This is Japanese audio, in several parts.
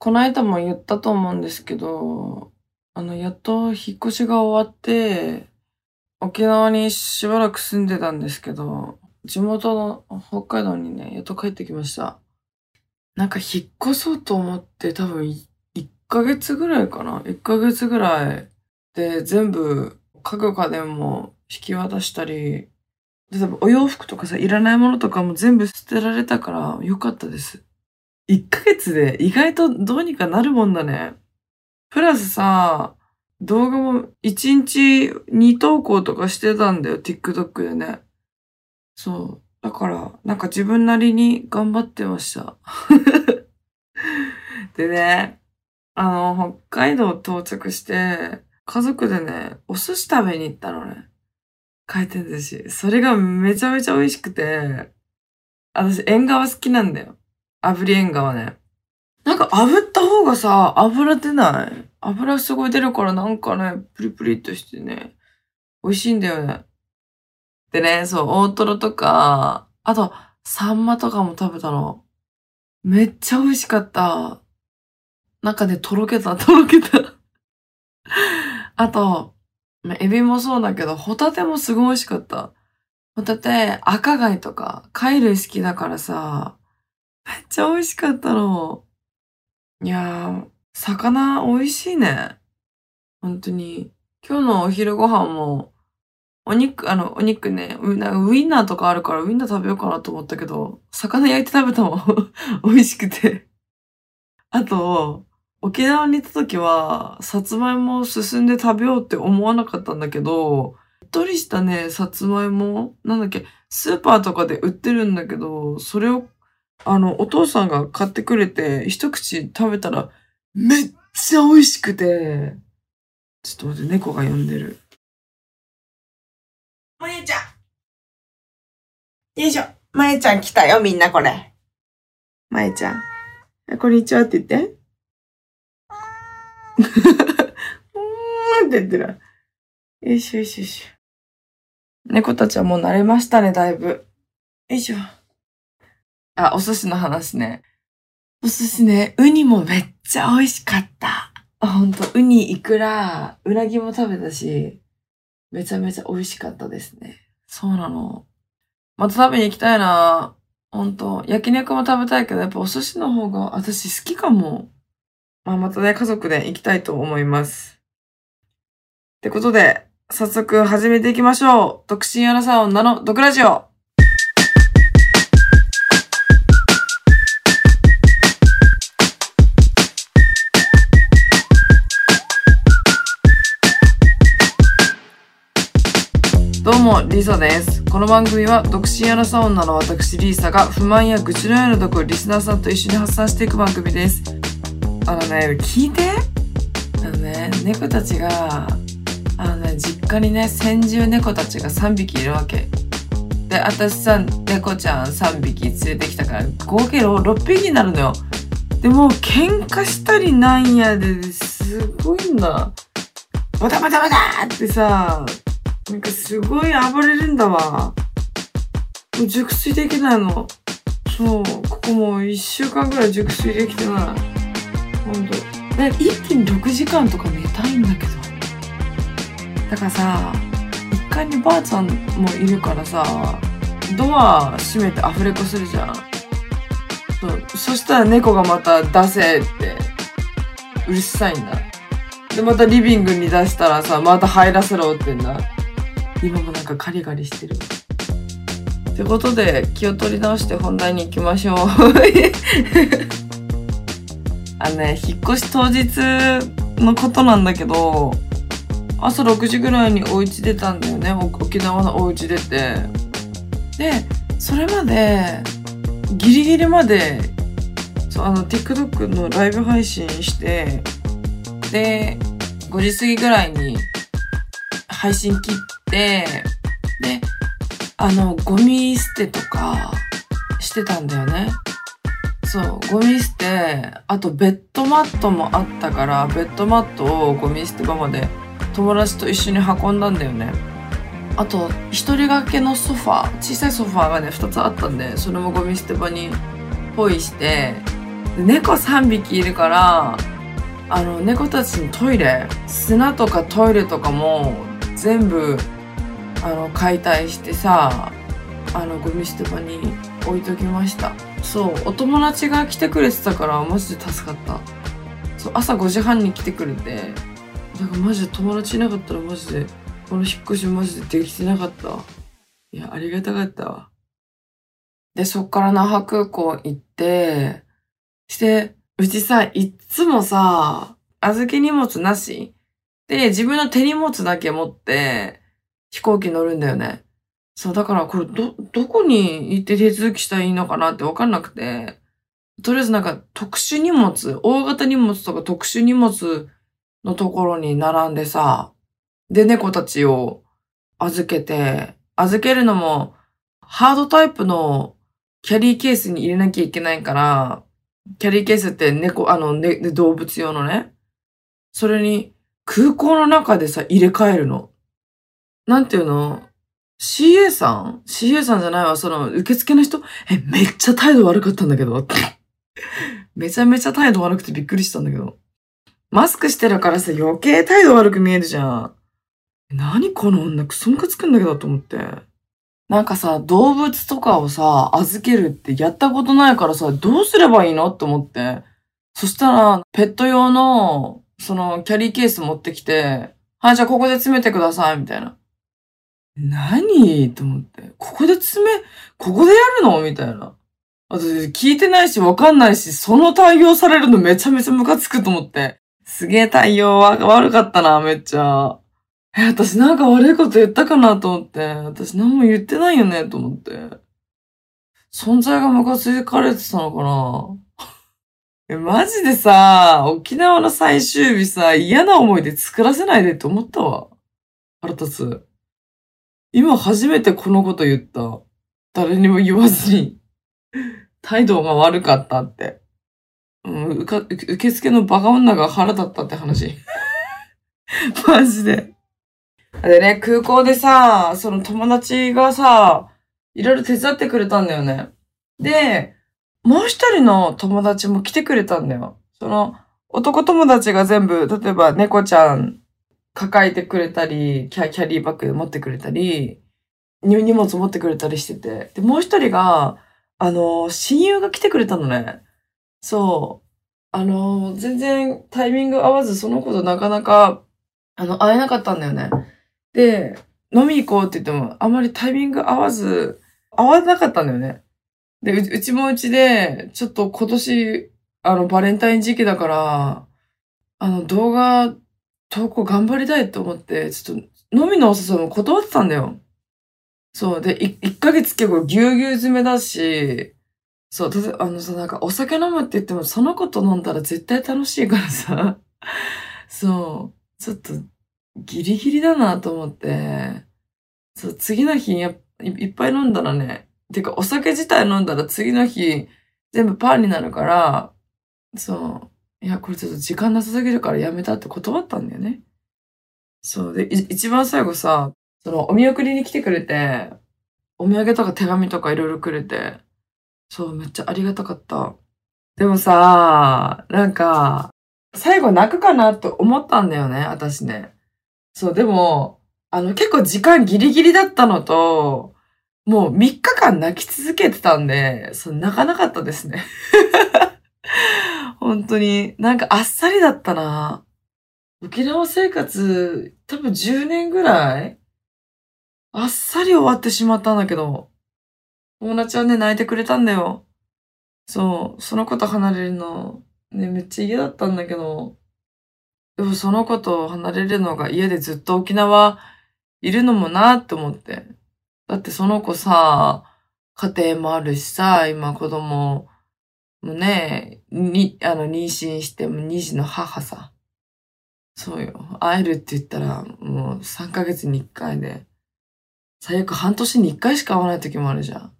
この間も言ったと思うんですけど、あの、やっと引っ越しが終わって、沖縄にしばらく住んでたんですけど、地元の北海道にね、やっと帰ってきました。なんか引っ越そうと思って多分1ヶ月ぐらいかな ?1 ヶ月ぐらいで全部家具家電も引き渡したり、例えばお洋服とかさ、いらないものとかも全部捨てられたからよかったです。1ヶ月で意外とどうにかなるもんだね。プラスさ、動画も1日2投稿とかしてたんだよ、TikTok でね。そう。だから、なんか自分なりに頑張ってました。でね、あの、北海道到着して、家族でね、お寿司食べに行ったのね。回転寿司。それがめちゃめちゃ美味しくて、私、縁側好きなんだよ。炙り縁側ね。なんか炙った方がさ、油出ない油すごい出るからなんかね、プリプリっとしてね、美味しいんだよね。でね、そう、大トロとか、あと、サンマとかも食べたの。めっちゃ美味しかった。なんかね、とろけた、とろけた。あと、まあエビもそうだけど、ホタテもすごい美味しかった。ホタテ、赤貝とか、貝類好きだからさ、めっちゃ美味しかったの。いやー、魚美味しいね。本当に。今日のお昼ご飯も、お肉、あの、お肉ね、ウインナーとかあるからウインナー食べようかなと思ったけど、魚焼いて食べたもん。美味しくて。あと、沖縄に行った時は、さつまいもを進んで食べようって思わなかったんだけど、しっとりしたね、さつまいも、なんだっけ、スーパーとかで売ってるんだけど、それを、あの、お父さんが買ってくれて、一口食べたら、めっちゃ美味しくて、ちょっと待って、猫が呼んでる。まゆちゃんよいしょ。まゆちゃん来たよ、みんなこれ。まゆちゃん。あこんにちはって言って。うーんって言ってる。よいしょよいしょよいしょ。猫たちはもう慣れましたね、だいぶ。よいしょ。あ、お寿司の話ね。お寿司ね、ウニもめっちゃ美味しかった。ほんと、ウニ、イクラ、うなぎも食べたし、めちゃめちゃ美味しかったですね。そうなの。また食べに行きたいなほんと。焼肉も食べたいけど、やっぱお寿司の方が私好きかも。まあ、またね、家族で行きたいと思います。ってことで、早速始めていきましょう。独身アラサー女の毒ラジオ。どうも、リサです。この番組は、独身アラサー女の私、リーサが不満や愚痴のような毒をリスナーさんと一緒に発散していく番組です。あのね、聞いてあのね、猫たちが、あのね、実家にね、先住猫たちが3匹いるわけ。で、私さ、猫ちゃん3匹連れてきたから、合計6匹になるのよ。でも喧嘩したりなんやで、すごいんだ。バタバタバタってさ、なんかすごい暴れるんだわ。もう熟睡できないの。そう、ここもう1週間ぐらい熟睡できてない。ほんと。ね、一気に6時間とか寝たいんだけど。だからさ、1階にばあちゃんもいるからさ、ドア閉めてアフレコするじゃん。そうそしたら猫がまた出せって、うるさいんだ。で、またリビングに出したらさ、また入らせろってんだ。今もなんかカリカリしてる。ってことで、気を取り直して本題に行きましょう。あのね、引っ越し当日のことなんだけど、朝6時ぐらいにお家出たんだよね。沖縄のお家出て。で、それまで、ギリギリまで、そう、あの、TikTok のライブ配信して、で、5時過ぎぐらいに配信切って、で、あの、ゴミ捨てとかしてたんだよね。そう、ゴミ捨て、あとベッドマットもあったから、ベッドマットをゴミ捨て場まで友達と一緒に運んだんだよね。あと、一人掛けのソファー、小さいソファーがね、二つあったんで、それもゴミ捨て場にポイして、猫3匹いるから、あの、猫たちのトイレ、砂とかトイレとかも全部、あの、解体してさ、あの、ゴミ捨て場に置いときました。そう、お友達が来てくれてたから、マジで助かった。そう、朝5時半に来てくれて、だからマジで友達いなかったらマジで、この引っ越しマジでできてなかった。いや、ありがたかったわ。で、そっから那覇空港行って、して、うちさ、いっつもさ、預け荷物なしで、自分の手荷物だけ持って、飛行機乗るんだよね。そう、だからこれ、ど、どこに行って手続きしたらいいのかなってわかんなくて、とりあえずなんか特殊荷物、大型荷物とか特殊荷物のところに並んでさ、で、猫たちを預けて、預けるのも、ハードタイプのキャリーケースに入れなきゃいけないから、キャリーケースって猫、あの、ね、動物用のね。それに空港の中でさ、入れ替えるの。なんていうの ?CA さん ?CA さんじゃないわ、その、受付の人？え、めっちゃ態度悪かったんだけど。めちゃめちゃ態度悪くてびっくりしたんだけど。マスクしてるからさ、余計態度悪く見えるじゃん。何この女、クソムカつくんだけどと思って。なんかさ、動物とかをさ、預けるってやったことないからさ、どうすればいいのって思って。そしたら、ペット用の、その、キャリーケース持ってきて、はい、じゃあここで詰めてください、みたいな。何？と思って。ここで詰め、ここでやるの？みたいな。私、聞いてないし、わかんないし、その対応されるのめちゃめちゃムカつくと思って。すげえ対応は悪かったな、めっちゃ。え、私なんか悪いこと言ったかなと思って。私何も言ってないよね、と思って。存在がムカついかれてたのかなえ、マジでさ、沖縄の最終日さ、嫌な思い出作らせないでって思ったわ。腹立つ。今初めてこのこと言った。誰にも言わずに。態度が悪かったって。うん、うか、受付のバカ女が腹立ったって話。マジで。でね、空港でさ、その友達がさ、いろいろ手伝ってくれたんだよね。で、もう一人の友達も来てくれたんだよ。その、男友達が全部、例えば猫ちゃん抱えてくれたり、キャキャリーバッグ持ってくれたり、荷物持ってくれたりしてて。で、もう一人が、あの、親友が来てくれたのね。そう。あの、全然タイミング合わず、その子となかなか、あの、会えなかったんだよね。で、飲み行こうって言っても、あまりタイミング合わず、合わなかったんだよね。で、うちもうちで、ちょっと今年、あの、バレンタイン時期だから、あの、動画投稿頑張りたいと思って、ちょっと飲みのお誘いも断ってたんだよ。そう。で、い1ヶ月結構ぎゅうぎゅう詰めだし、そう、あのさ、なんかお酒飲むって言っても、その子と飲んだら絶対楽しいからさ、そう、ちょっとギリギリだなと思って、そう、次の日やいいっぱい飲んだらね、てかお酒自体飲んだら次の日全部パーになるから、そう、いや、これちょっと時間なさすぎるからやめたって断ったんだよね。そう、で、一番最後さ、そのお見送りに来てくれて、お土産とか手紙とかいろいろくれて、そう、めっちゃありがたかった。でもさ、なんか、最後泣くかなって思ったんだよね、私ね。そう、でも、あの、結構時間ギリギリだったのと、もう3日間泣き続けてたんで、そう、泣かなかったですね。本当に、なんかあっさりだったな。沖縄生活、多分10年ぐらいあっさり終わってしまったんだけど、友達はね、泣いてくれたんだよ。そう、その子と離れるの、ね、めっちゃ嫌だったんだけど、でもその子と離れるのが家でずっと沖縄いるのもなって思って。だってその子さ、家庭もあるしさ、今子供もね、に、あの、妊娠しても2児の母さ。そうよ。会えるって言ったら、もう3ヶ月に1回で。最悪半年に1回しか会わない時もあるじゃん。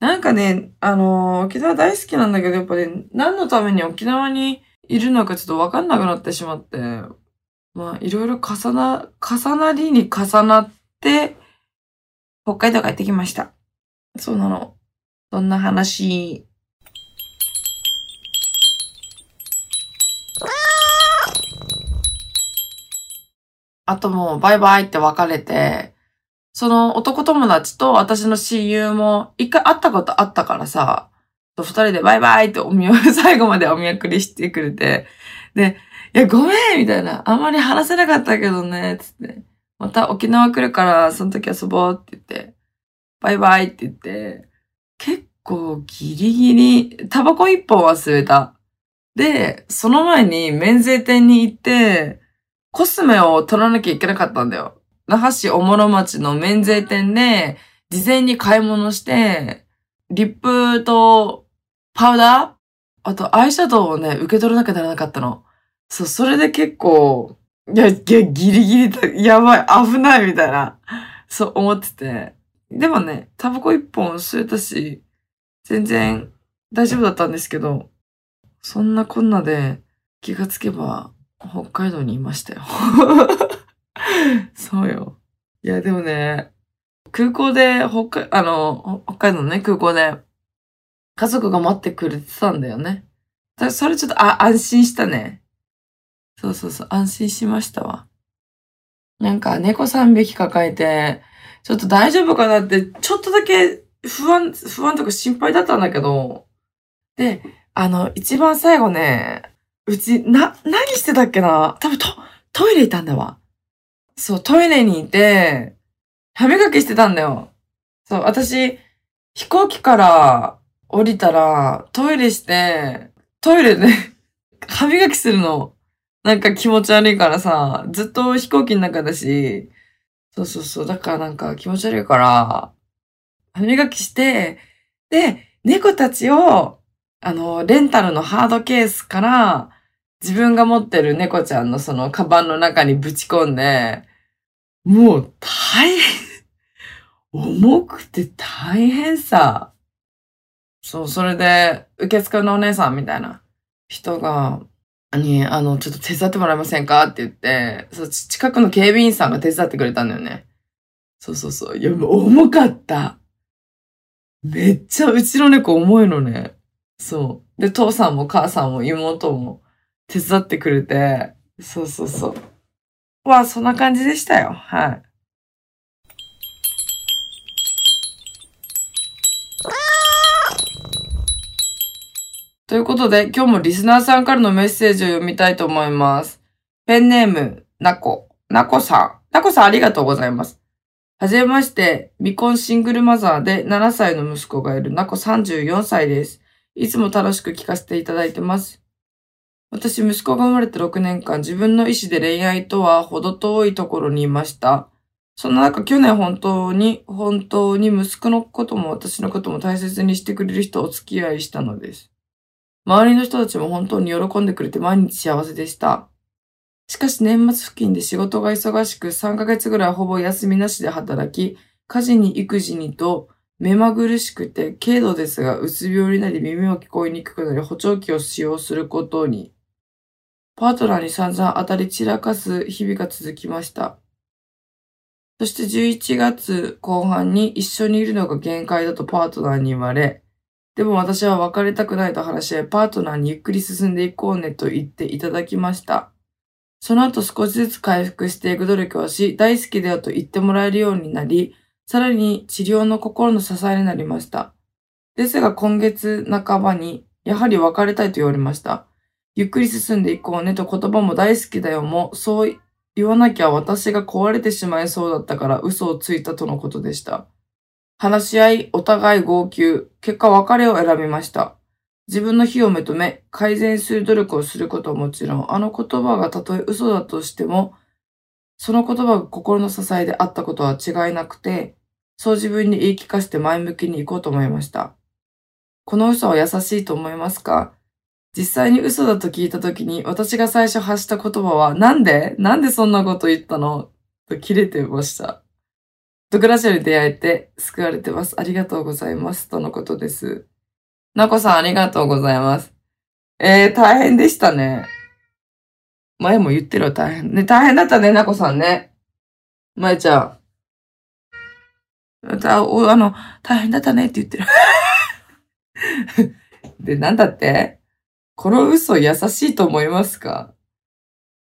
なんかね、あのー沖縄大好きなんだけど、やっぱね、何のために沖縄にいるのかちょっとわかんなくなってしまって。まあ、いろいろ重な、重なりに重なって、北海道帰ってきました。そうなの。そんな話。あともうバイバイって別れて、その男友達と私の親友も一回会ったことあったからさ、二人でバイバイってお見送り、最後までお見送りしてくれて、で、いや、ごめんみたいな。あんまり話せなかったけどね、つって。また沖縄来るから、その時遊ぼうって言って、バイバイって言って、結構ギリギリ、タバコ一本忘れた。で、その前に免税店に行って、コスメを取らなきゃいけなかったんだよ。那覇市おもろ町の免税店で、事前に買い物して、リップとパウダーあとアイシャドウをね、受け取らなきゃならなかったの。そう、それで結構、いや、いや、ギリギリやばい、危ないみたいな、そう思ってて。でもね、タバコ一本吸えたし、全然大丈夫だったんですけど、そんなこんなで気がつけば北海道にいましたよ。そうよ。いや、でもね、空港で、北海、あの、北海道のね、空港で、家族が待ってくれてたんだよね。それちょっと、あ、安心したね。そうそうそう、安心しましたわ。なんか、猫3匹抱えて、ちょっと大丈夫かなって、ちょっとだけ不安、不安とか心配だったんだけど、で、あの、一番最後ね、うち、な、何してたっけな？多分ト、トイレいたんだわ。そう、トイレにいて、歯磨きしてたんだよ。そう、私、飛行機から降りたら、トイレして、トイレで 歯磨きするの。なんか気持ち悪いからさ、ずっと飛行機の中だし、そうそうそう、だからなんか気持ち悪いから、歯磨きして、で、猫たちを、あの、レンタルのハードケースから、自分が持ってる猫ちゃんのそのカバンの中にぶち込んで、もう大変、重くて大変さ。そう、それで、受付のお姉さんみたいな人が、に、あの、ちょっと手伝ってもらえませんか？って言って、そう、近くの警備員さんが手伝ってくれたんだよね。そうそうそう。いや、重かった。めっちゃうちの猫重いのね。そう。で、父さんも母さんも妹も手伝ってくれて、そうそうそう。わ、そんな感じでしたよ。はい。ということで、今日もリスナーさんからのメッセージを読みたいと思います。ペンネーム、なこ。なこさん。なこさんありがとうございます。はじめまして、未婚シングルマザーで7歳の息子がいるなこ34歳です。いつも楽しく聞かせていただいてます。私、息子が生まれて6年間、自分の意思で恋愛とは程遠いところにいました。そんな中、去年本当に、本当に息子のことも私のことも大切にしてくれる人をお付き合いしたのです。周りの人たちも本当に喜んでくれて毎日幸せでした。しかし年末付近で仕事が忙しく3ヶ月ぐらいほぼ休みなしで働き、家事に育児にと目まぐるしくて軽度ですがうつ病になり耳も聞こえにくくなり補聴器を使用することに。パートナーに散々当たり散らかす日々が続きました。そして11月後半に一緒にいるのが限界だとパートナーに言われ、でも私は別れたくないと話し合い、パートナーにゆっくり進んでいこうねと言っていただきました。その後少しずつ回復していく努力をし、大好きだよと言ってもらえるようになり、さらに治療の心の支えになりました。ですが今月半ばに、やはり別れたいと言われました。ゆっくり進んでいこうねと言葉も大好きだよも、そう言わなきゃ私が壊れてしまいそうだったから嘘をついたとのことでした。話し合い、お互い号泣、結果別れを選びました。自分の非を認め、改善する努力をすることはもちろん、あの言葉がたとえ嘘だとしても、その言葉が心の支えであったことは違いなくて、そう自分に言い聞かせて前向きに行こうと思いました。この嘘は優しいと思いますか？実際に嘘だと聞いたときに、私が最初発した言葉は、なんでなんでそんなこと言ったの？と切れてました。ドクラジオに出会えて救われてます。ありがとうございます。とのことです。なこさんありがとうございます。えー、大変でしたね。前も言ってる大変。ね、大変だったね、なこさんね。まえちゃん。た、お、あの、大変だったねって言ってる。で、なんだって？この嘘優しいと思いますか？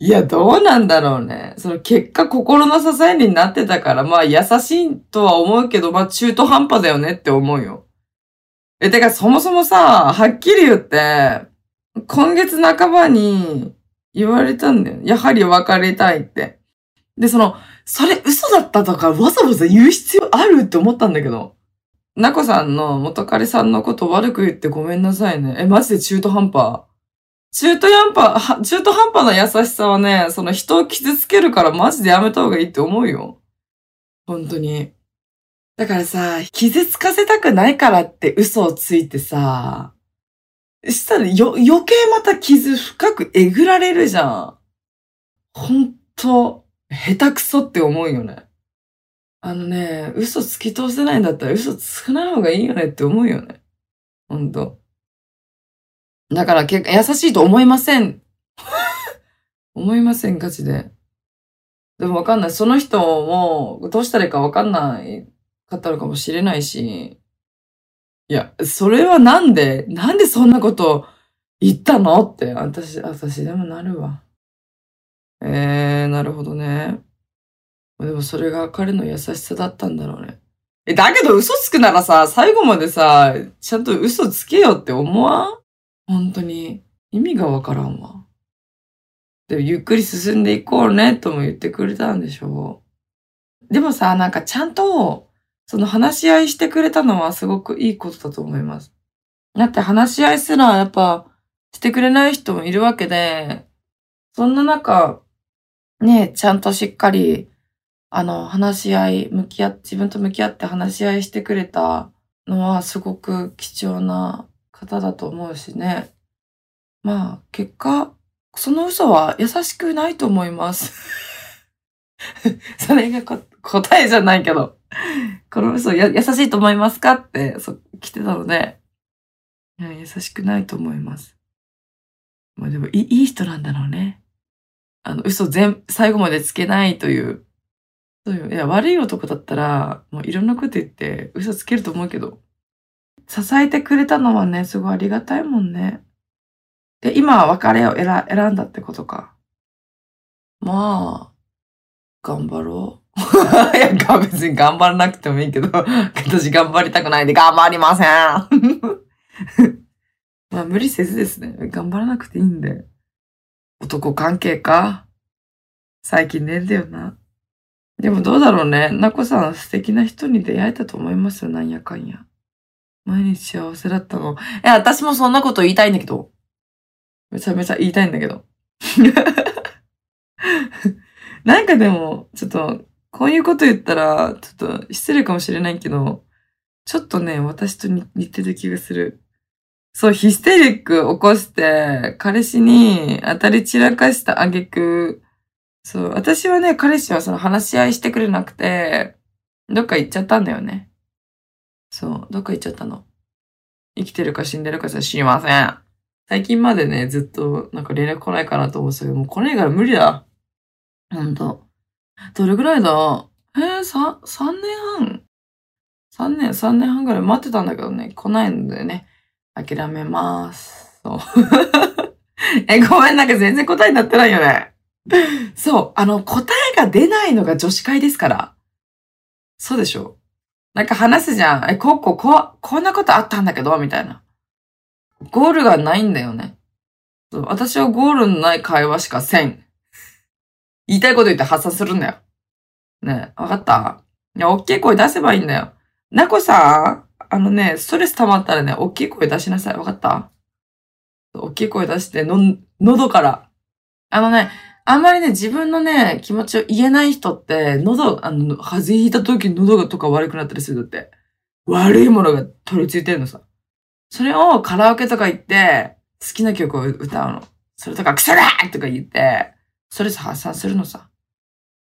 いや、どうなんだろうね。その結果心の支えになってたから、まあ優しいとは思うけど、まあ中途半端だよねって思うよ。え、てかそもそもさ、はっきり言って、今月半ばに言われたんだよ。やはり別れたいって。で、その、それ嘘だったとかわざわざ言う必要あるって思ったんだけど。なこさんの元彼さんのこと悪く言ってごめんなさいね。え、マジで中途半端？中途半端、中途半端な優しさはね、その人を傷つけるからマジでやめた方がいいって思うよ。本当に。だからさ、傷つかせたくないからって嘘をついてさ、したらよ、余計また傷深くえぐられるじゃん。ほんと、下手くそって思うよね。あのね、嘘つき通せないんだったら嘘つかない方がいいよねって思うよね。ほんと。だから結構優しいと思いません。思いません、ガチで。でもわかんない。その人もどうしたらいいかわかんないかったのかもしれないし。いや、それはなんで、なんでそんなこと言ったのって、私、私でもなるわ。えー、なるほどね。でもそれが彼の優しさだったんだろうね。え、だけど嘘つくならさ、最後までさ、ちゃんと嘘つけよって思わん？本当に。意味がわからんわ。でもゆっくり進んでいこうね、とも言ってくれたんでしょう。でもさ、なんかちゃんと、その話し合いしてくれたのはすごくいいことだと思います。だって話し合いすらやっぱしてくれない人もいるわけで、そんな中、ね、ちゃんとしっかりあの、話し合い、向き合っ、自分と向き合って話し合いしてくれたのはすごく貴重な方だと思うしね。まあ、結果、その嘘は優しくないと思います。それが答えじゃないけど、この嘘や優しいと思いますかって、そ、来てたので、いや、優しくないと思います。まあでもい、いい人なんだろうね。あの、嘘全、最後までつけないというそうよ。いや、悪い男だったら、もういろんなこと言って嘘つけると思うけど、支えてくれたのはね、すごいありがたいもんね。で、今は別れを選選んだってことか。まあ、頑張ろう。いや、別に頑張らなくてもいいけど、私頑張りたくないんで頑張りません。まあ無理せずですね。頑張らなくていいんで。男関係か最近ねんだよな。でもどうだろうね。なこさん素敵な人に出会えたと思います？よ、なんやかんや。毎日幸せだったの。え、私もそんなこと言いたいんだけど。めちゃめちゃ言いたいんだけど。なんかでも、ちょっと、こういうこと言ったら、ちょっと失礼かもしれないけど、ちょっとね、私と似てる気がする。そう、ヒステリック起こして、彼氏に当たり散らかした挙句、そう、私はね、彼氏はその話し合いしてくれなくて、どっか行っちゃったんだよね。そう、どっか行っちゃったの。生きてるか死んでるかじゃ知りません。最近までね、ずっとなんか連絡来ないかなと思ってたけど、もう来ないから無理だ。ほんと。どれぐらいだ？えー、さ、3年半 ?3 年、3年半ぐらい待ってたんだけどね、来ないのでね、諦めまーす。そう。え、ごめん、なんか全然答えになってないよね。そう。あの、答えが出ないのが女子会ですから。そうでしょなんか話すじゃん。え、こう、こう、こう、こんなことあったんだけど、みたいな。ゴールがないんだよね。そう私はゴールのない会話しかせん。言いたいこと言って発散するんだよ。ねわかった？いや、大きい声出せばいいんだよ。なこさん、あのね、ストレス溜まったらね、大きい声出しなさい。わかった？大きい声出して、の、喉から。あのね、あんまりね、自分のね、気持ちを言えない人って、喉、あの、風邪ひいた時喉がとか悪くなったりするんだって。悪いものが取り付いてるのさ。それをカラオケとか行って、好きな曲を歌うの。それとか、クソだとか言って、ストレス発散するのさ。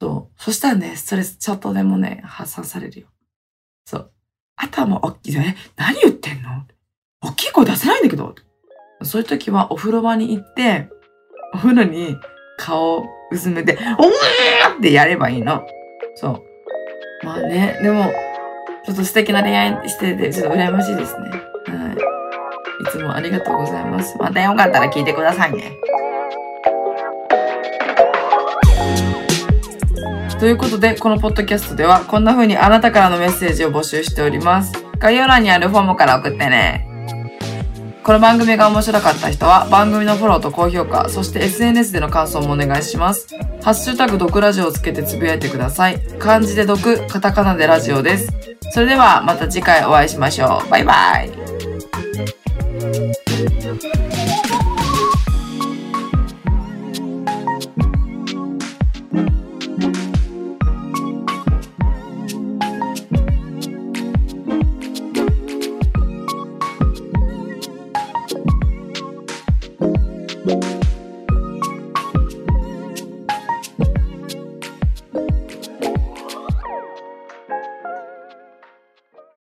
そう。そしたらね、ストレスちょっとでもね、発散されるよ。そう。あとはもう、おっきい、え、何言ってんの？大きい声出せないんだけど。そういう時はお風呂場に行って、お風呂に顔薄めて、おーってやればいいの。そう。まあね、でも、ちょっと素敵な恋愛してて、ちょっと羨ましいですね。はい。いつもありがとうございます。またよかったら聞いてくださいね。ということで、このポッドキャストでは、こんな風にあなたからのメッセージを募集しております。概要欄にあるフォームから送ってね。この番組が面白かった人は、番組のフォローと高評価、そして SNS での感想もお願いします。ハッシュタグ、毒ラジオをつけてつぶやいてください。漢字で毒、カタカナでラジオです。それでは、また次回お会いしましょう。バイバイ。